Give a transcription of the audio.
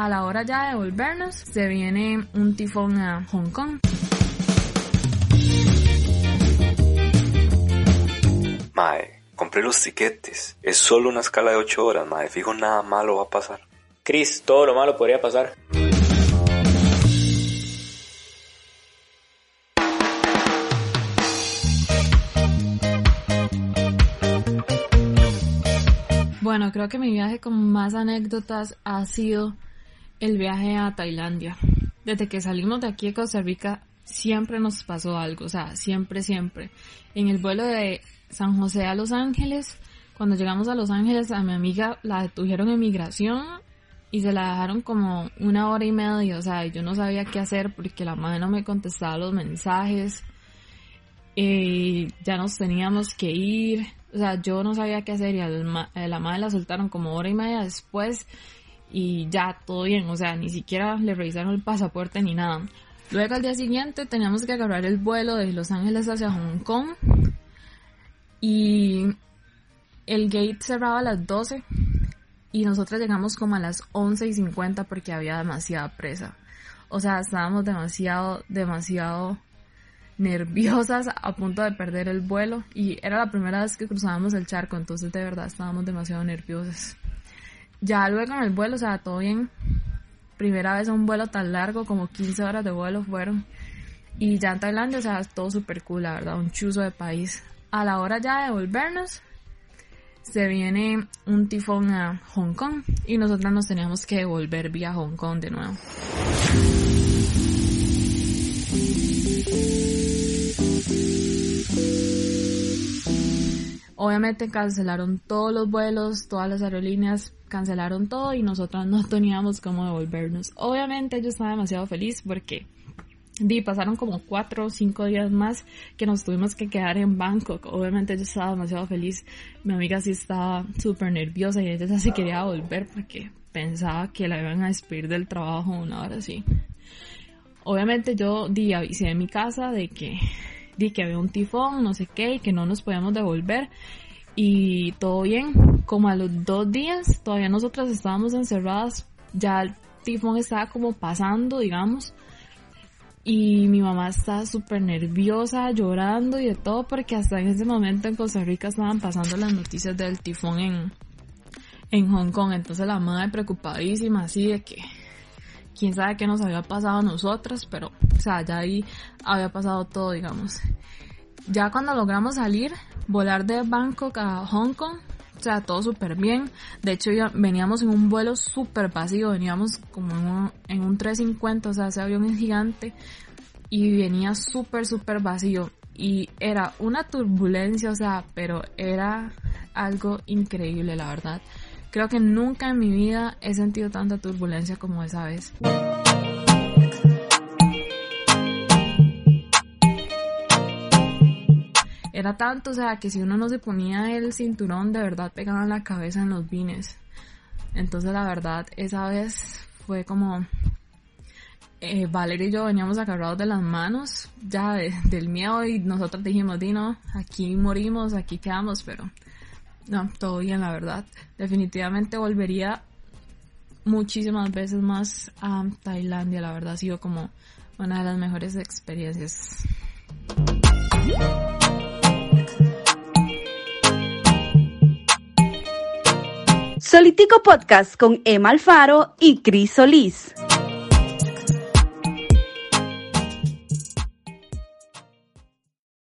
A la hora ya de volvernos, se viene un tifón a Hong Kong. Mae, compré los tiquetes. Es solo una escala de 8 horas, mae. Fijo, nada malo va a pasar. Chris, todo lo malo podría pasar. Bueno, creo que mi viaje con más anécdotas ha sido el viaje a Tailandia. Desde que salimos de aquí de Costa Rica siempre nos pasó algo, o sea, siempre, siempre. En el vuelo de San José a Los Ángeles, cuando llegamos a Los Ángeles a mi amiga la detuvieron en migración y se la dejaron como una hora y media, o sea, yo no sabía qué hacer porque la madre no me contestaba los mensajes. Y ya nos teníamos que ir, o sea, yo no sabía qué hacer y a la madre la soltaron como hora y media después y ya todo bien, o sea, ni siquiera le revisaron el pasaporte ni nada. Luego al día siguiente teníamos que agarrar el vuelo de Los Ángeles hacia Hong Kong y el gate cerraba a las 12 y nosotros llegamos como a las 11 y 50 porque había demasiada presa. O sea, estábamos demasiado, demasiado nerviosas a punto de perder el vuelo y era la primera vez que cruzábamos el charco, entonces de verdad estábamos demasiado nerviosas. Ya luego en el vuelo, o sea, todo bien. Primera vez un vuelo tan largo, como 15 horas de vuelo fueron. Y ya en Tailandia, o sea, todo súper cool, la verdad, un chuzo de país. A la hora ya de volvernos, se viene un tifón a Hong Kong y nosotros nos teníamos que volver vía Hong Kong de nuevo. Obviamente cancelaron todos los vuelos, todas las aerolíneas cancelaron todo y nosotros no teníamos cómo devolvernos. Obviamente yo estaba demasiado feliz porque di, pasaron como cuatro o cinco días más que nos tuvimos que quedar en Bangkok. Obviamente yo estaba demasiado feliz. Mi amiga sí estaba súper nerviosa y ella se quería volver porque pensaba que la iban a despedir del trabajo una hora así. Obviamente yo di, avisé en mi casa de que di que había un tifón, no sé qué, y que no nos podíamos devolver. Y todo bien, como a los dos días, todavía nosotras estábamos encerradas, ya el tifón estaba como pasando, digamos. Y mi mamá estaba súper nerviosa, llorando y de todo, porque hasta en ese momento en Costa Rica estaban pasando las noticias del tifón en, en Hong Kong. Entonces la madre preocupadísima, así de que quién sabe qué nos había pasado a nosotras, pero, o sea, ya ahí había pasado todo, digamos. Ya cuando logramos salir, volar de Bangkok a Hong Kong, o sea, todo súper bien. De hecho, ya veníamos en un vuelo súper vacío, veníamos como en un, en un 350, o sea, ese avión es gigante, y venía súper, súper vacío. Y era una turbulencia, o sea, pero era algo increíble, la verdad. Creo que nunca en mi vida he sentido tanta turbulencia como esa vez. Era tanto, o sea, que si uno no se ponía el cinturón, de verdad pegaban la cabeza en los vines. Entonces, la verdad, esa vez fue como... Eh, Valeria y yo veníamos agarrados de las manos ya del miedo y nosotros dijimos, Dino, aquí morimos, aquí quedamos, pero no, todo bien, la verdad. Definitivamente volvería muchísimas veces más a Tailandia, la verdad ha sido como una de las mejores experiencias. Solitico Podcast con Emma Alfaro y Cris Solís.